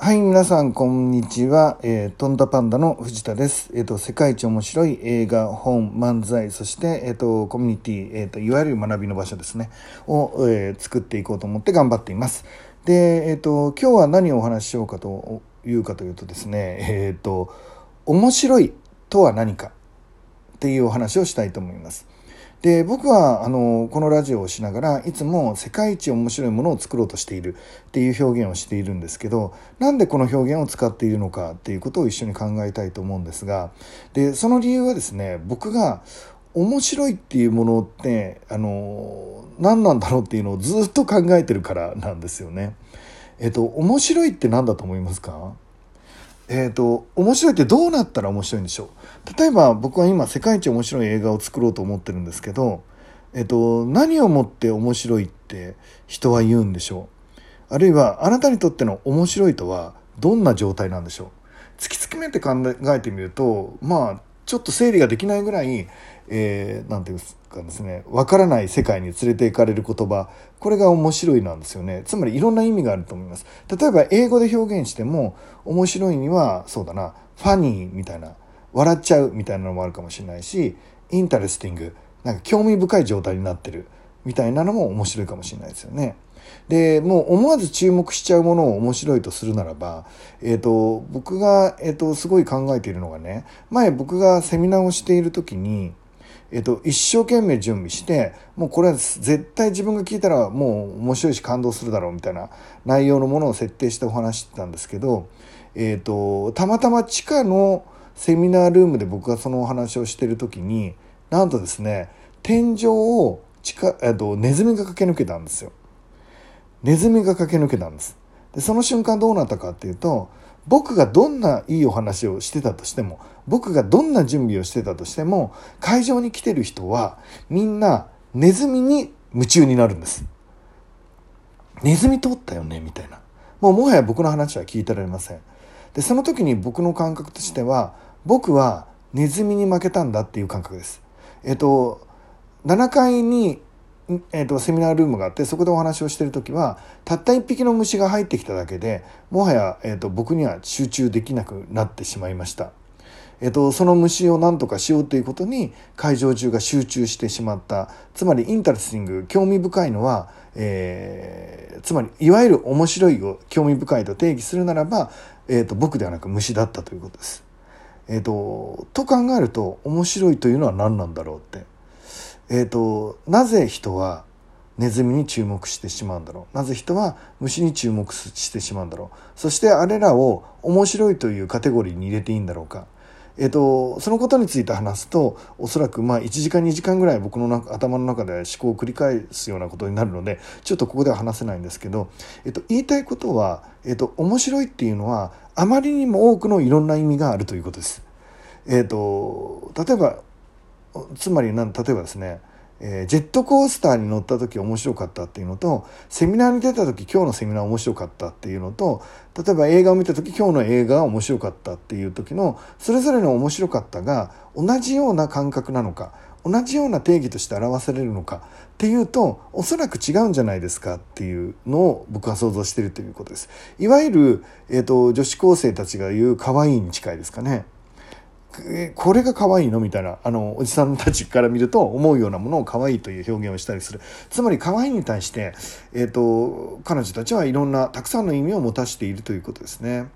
はい、皆さん、こんにちは。えー、トンダパンダの藤田です。えっ、ー、と、世界一面白い映画、本、漫才、そして、えっ、ー、と、コミュニティ、えっ、と、いわゆる学びの場所ですね、を、え作っていこうと思って頑張っています。で、えっ、と、今日は何をお話ししようかというかというとですね、えっ、と、面白いとは何かっていうお話をしたいと思います。で僕はあのこのラジオをしながらいつも世界一面白いものを作ろうとしているっていう表現をしているんですけどなんでこの表現を使っているのかっていうことを一緒に考えたいと思うんですがでその理由はですね僕が面白いっていうものってあの何なんだろうっていうのをずっと考えてるからなんですよね。えっと面白いって何だと思いますか？えっ、ー、と面白いってどうなったら面白いんでしょう？例えば僕は今世界一面白い映画を作ろうと思ってるんですけど、えっ、ー、と何をもって面白いって人は言うんでしょう？あるいはあなたにとっての面白いとはどんな状態なんでしょう？突き詰めて考えてみるとまあちょっと整理ができないぐらい、えー、ていうんです？かですね、わからない世界に連れて行かれる言葉、これが面白いなんですよね。つまりいろんな意味があると思います。例えば英語で表現しても、面白いには、そうだな、ファニーみたいな、笑っちゃうみたいなのもあるかもしれないし、 interesting、なんか興味深い状態になってるみたいなのも面白いかもしれないですよね。でもう思わず注目しちゃうものを面白いとするならば、えーと、僕が、えーと、すごい考えているのがね前僕がセミナーをしている時に、えーと、一生懸命準備してもうこれは絶対自分が聞いたらもう面白いし感動するだろうみたいな内容のものを設定してお話してたんですけど、えー、とたまたま地下のセミナールームで僕がそのお話をしてる時になんとですね天井を地下、えー、とネズミが駆け抜けたんですよ。ネズミが駆け抜けたんですでその瞬間どうなったかっていうと僕がどんないいお話をしてたとしても僕がどんな準備をしてたとしても会場に来てる人はみんなネズミに夢中になるんです。ネズミ通ったよね？みたいな。もうもはや僕の話は聞いてられません。でその時に僕の感覚としては僕はネズミに負けたんだっていう感覚です。えっと7階にえーと、セミナールームがあってそこでお話をしてる時はたった1匹の虫が入ってきただけでもはや、えーと、僕には集中できなくなってしまいました。えーと、その虫を何とかしようということに会場中が集中してしまったつまり interesting 興味深いのは、えー、つまりいわゆる面白いを興味深いと定義するならば、えー、と僕ではなく虫だったということです。えー、とと考えると面白いというのは何なんだろうって。えーと、なぜ人はネズミに注目してしまうんだろう？なぜ人は虫に注目してしまうんだろう？そしてあれらを面白いというカテゴリーに入れていいんだろうか、えーと、そのことについて話すとおそらくまあ1時間2時間ぐらい僕の頭の中で思考を繰り返すようなことになるのでちょっとここでは話せないんですけど、えーと、言いたいことは、えー、と面白いっていうのはあまりにも多くのいろんな意味があるということです。えー、と例えばつまりなん例えばですね、えー、ジェットコースターに乗った時面白かったっていうのとセミナーに出た時今日のセミナー面白かったっていうのと例えば映画を見た時今日の映画が面白かったっていう時のそれぞれの面白かったが同じような感覚なのか同じような定義として表されるのかっていうとおそらく違うんじゃないですかっていうのを僕は想像してるということです。いわゆる、えーと、女子高生たちが言う可愛いに近いですかね。これが可愛いの？みたいなあのおじさんたちから見ると思うようなものを可愛いという表現をしたりするつまり可愛いに対して、えーと、彼女たちはいろんなたくさんの意味を持たしているということですね。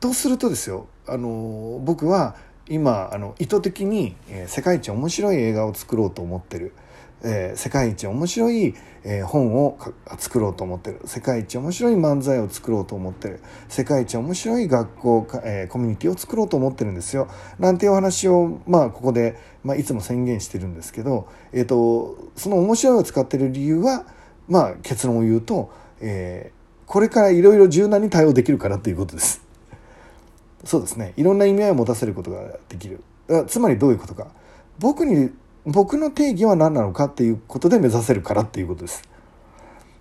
とするとですよあの僕は今あの意図的に、世界一面白い映画を作ろうと思ってる。えー、世界一面白い、えー、本を作ろうと思ってる。世界一面白い漫才を作ろうと思ってる。世界一面白い学校、えー、コミュニティを作ろうと思ってるんですよ。なんていうお話を、まあ、ここで、まあ、いつも宣言してるんですけど、えーと、その面白いを使ってる理由は、まあ、結論を言うと、えー、これからいろいろ柔軟に対応できるからということです。そうですね。いろんな意味合いを持たせることができる。つまりどういうことか。僕に僕の定義は何なのかっていうことで目指せるからっていうことです。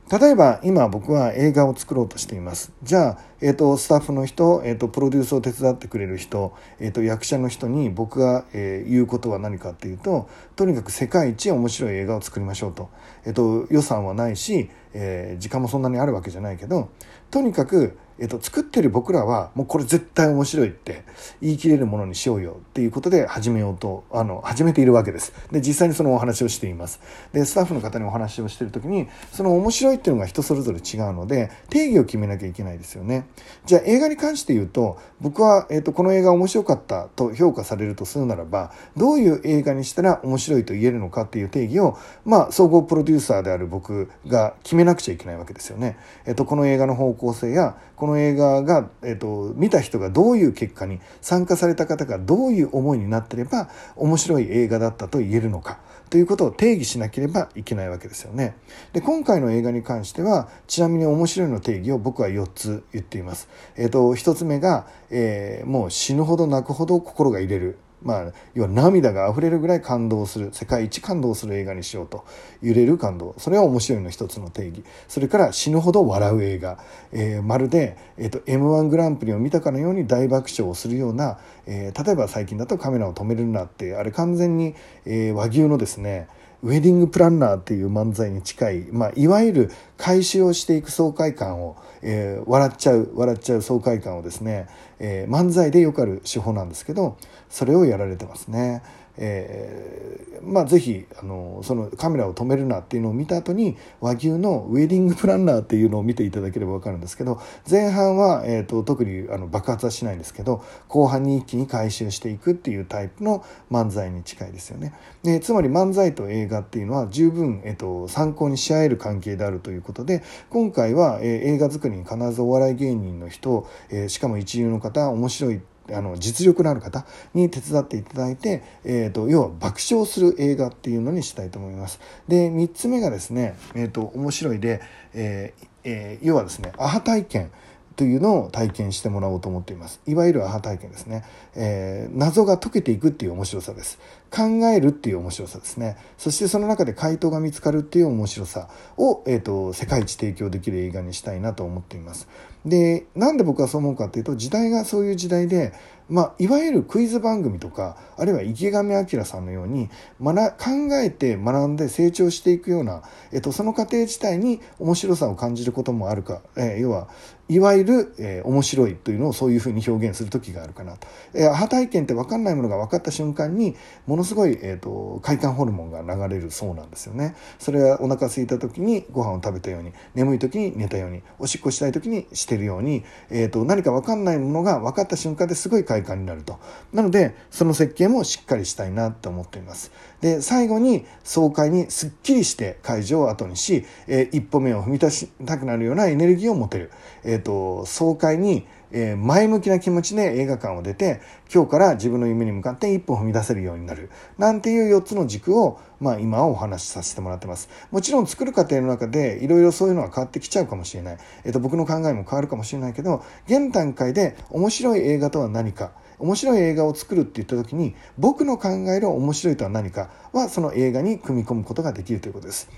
例えば今僕は映画を作ろうとしています。じゃあ、えーと、スタッフの人、えーと、プロデュースを手伝ってくれる人、えーと、役者の人に僕が、えー、言うことは何かっていうととにかく世界一面白い映画を作りましょうと,、えー、と予算はないし、えー、時間もそんなにあるわけじゃないけどとにかく、えっと、作ってる僕らはもうこれ絶対面白いって言い切れるものにしようよっていうことで始めようとあの始めているわけです。で実際にそのお話をしています。でスタッフの方にお話をしている時にその面白いっていうのが人それぞれ違うので定義を決めなきゃいけないですよね。じゃあ映画に関して言うと僕は、えっと、この映画面白かったと評価されるとするならばどういう映画にしたら面白いと言えるのかっていう定義をまあ総合プロデューサーである僕が決めなくちゃいけないわけですよね、えっと、この映画の方向性やこの映画が、えっと、見た人がどういう結果に参加された方がどういう思いになってれば面白い映画だったと言えるのかということを定義しなければいけないわけですよね。で今回の映画に関してはちなみに面白いの定義を僕は4つ言っています。えっと、1つ目が、えー、もう死ぬほど泣くほど心が入れる。まあ、要は涙があふれるぐらい感動する世界一感動する映画にしようと揺れる感動。それは面白いの一つの定義。それから死ぬほど笑う映画、えー、まるで、えーと、m 1グランプリを見たかのように大爆笑をするような、えー、例えば最近だと「カメラを止めるな」ってあれ完全に、えー、和牛のですねウェディングプランナーっていう漫才に近い、まあ、いわゆる回収をしていく爽快感を、えー、笑っちゃう笑っちゃう爽快感をですね、えー、漫才でよくある手法なんですけどそれをやられてますね。えー、まあぜひあのそのカメラを止めるなっていうのを見た後に和牛のウェディングプランナーっていうのを見ていただければ分かるんですけど前半は、えーと、特にあの爆発はしないんですけど後半に一気に回収していくっていうタイプの漫才に近いですよね。でつまり漫才と映画っていうのは十分、えーと、参考にし合える関係であるということで今回は、えー、映画作りに必ずお笑い芸人の人、えー、しかも一流の方面白いってあの実力のある方に手伝っていただいて、えーと、要は爆笑する映画っていうのにしたいと思います。で3つ目がですね、えーと、面白いで、えーえー、要はですねアハ体験というのを体験してもらおうと思っています。いわゆるアハ体験ですね。えー、謎が解けていくっていう面白さです。考えるっていう面白さですね。そしてその中で回答が見つかるっていう面白さを、えーと、世界一提供できる映画にしたいなと思っています。で、なんで僕はそう思うかっていうと、時代がそういう時代で、まあ、いわゆるクイズ番組とか、あるいは池上彰さんのように、学考えて学んで成長していくような、えっと、その過程自体に面白さを感じることもあるか、えー、要は、いわゆる、えー、面白いというのをそういうふうに表現する時があるかなと。えー、アハ体験って分かんないものが分かった瞬間に、ものすごい、えーと、快感ホルモンが流れるそうなんですよね。それはお腹空いた時にご飯を食べたように、眠い時に寝たように、おしっこしたい時にしてるように、えーと、何か分かんないものが分かった瞬間ですごい快感になると。なので、その設計もしっかりしたいなと思っています。で、最後に爽快にすっきりして会場を後にし、えー、一歩目を踏み出したくなるようなエネルギーを持てる。えっ、と、爽快にえー、前向きな気持ちで映画館を出て今日から自分の夢に向かって一歩踏み出せるようになる。なんていう4つの軸を、まあ、今はお話しさせてもらってます。もちろん作る過程の中でいろいろそういうのは変わってきちゃうかもしれない、えーと、僕の考えも変わるかもしれないけど現段階で面白い映画とは何か。面白い映画を作るって言った時に僕の考える面白いとは何かはその映画に組み込むことができるということです。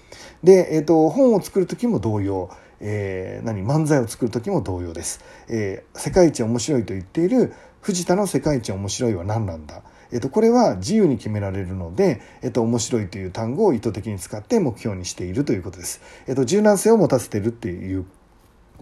で、えーと本を作る時も同様。えー、何漫才を作る時も同様です、えー、世界一面白いと言っている藤田の世界一面白いは何なんだえっと、これは自由に決められるので、えっと、面白いという単語を意図的に使って目標にしているということです。えっと、柔軟性を持たせてるっていう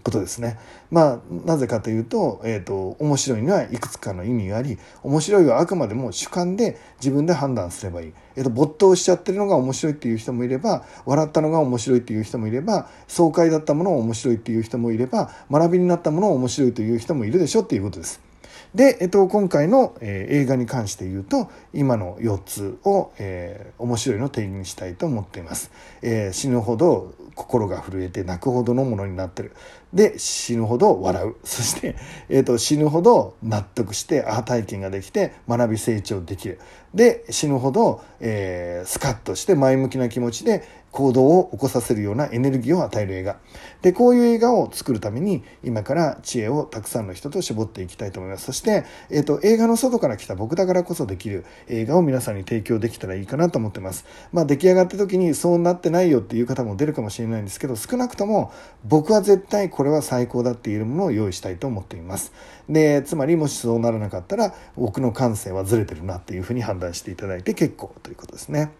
ことですね。まあ、なぜかというと、えっ、ー、と、面白いにはいくつかの意味があり、面白いはあくまでも主観で自分で判断すればいい。えっ、ー、と、没頭しちゃってるのが面白いっていう人もいれば、笑ったのが面白いっていう人もいれば、爽快だったものを面白いっていう人もいれば、学びになったものを面白いという人もいるでしょっていうことです。で、えっと、今回の、えー、映画に関して言うと今の4つを、えー、面白いの定義にしたいと思っています、えー、死ぬほど心が震えて泣くほどのものになってるで死ぬほど笑う。そして、えーと、死ぬほど納得してアハ体験ができて学び成長できる。で死ぬほど、えー、スカッとして前向きな気持ちで行動を起こさせるようなエネルギーを与える映画。でこういう映画を作るために今から知恵をたくさんの人と絞っていきたいと思います。そして、えーと、映画の外から来た僕だからこそできる映画を皆さんに提供できたらいいかなと思ってます。まあ出来上がった時にそうなってないよっていう方も出るかもしれないんですけど少なくとも僕は絶対これは最高だって言えるものを用意したいと思っていますでつまりもしそうならなかったら僕の感性はずれてるなっていうふうに判断していただいて結構ということですね。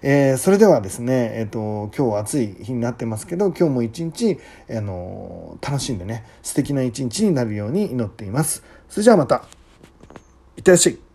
えー、それではですね、えっ、ー、と、今日暑い日になってますけど、今日も一日、あの楽しんでね、素敵な一日になるように祈っています。それじゃあまた、いってらっしゃい。